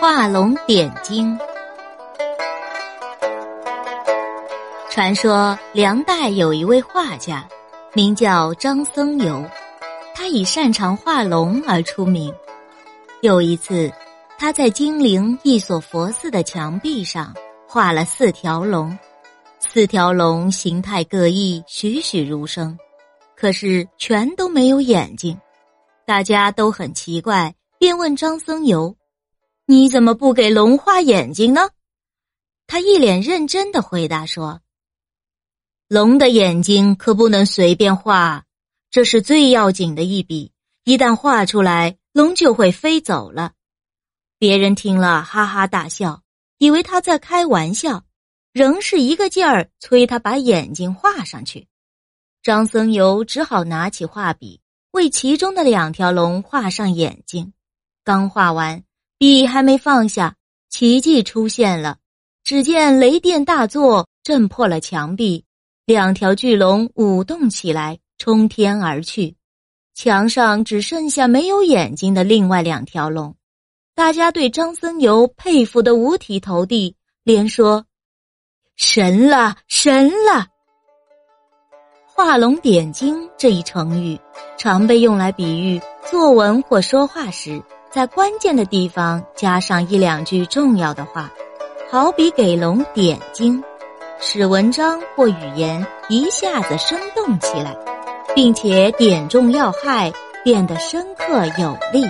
画龙点睛。传说梁代有一位画家，名叫张僧繇，他以擅长画龙而出名。有一次，他在金陵一所佛寺的墙壁上画了四条龙，四条龙形态各异，栩栩如生，可是全都没有眼睛。大家都很奇怪，便问张僧繇。你怎么不给龙画眼睛呢？他一脸认真的回答说：“龙的眼睛可不能随便画，这是最要紧的一笔。一旦画出来，龙就会飞走了。”别人听了哈哈大笑，以为他在开玩笑，仍是一个劲儿催他把眼睛画上去。张僧繇只好拿起画笔，为其中的两条龙画上眼睛。刚画完。笔还没放下，奇迹出现了。只见雷电大作，震破了墙壁，两条巨龙舞动起来，冲天而去。墙上只剩下没有眼睛的另外两条龙。大家对张僧繇佩服的五体投地，连说：“神了，神了！”画龙点睛这一成语，常被用来比喻作文或说话时。在关键的地方加上一两句重要的话，好比给龙点睛，使文章或语言一下子生动起来，并且点中要害，变得深刻有力。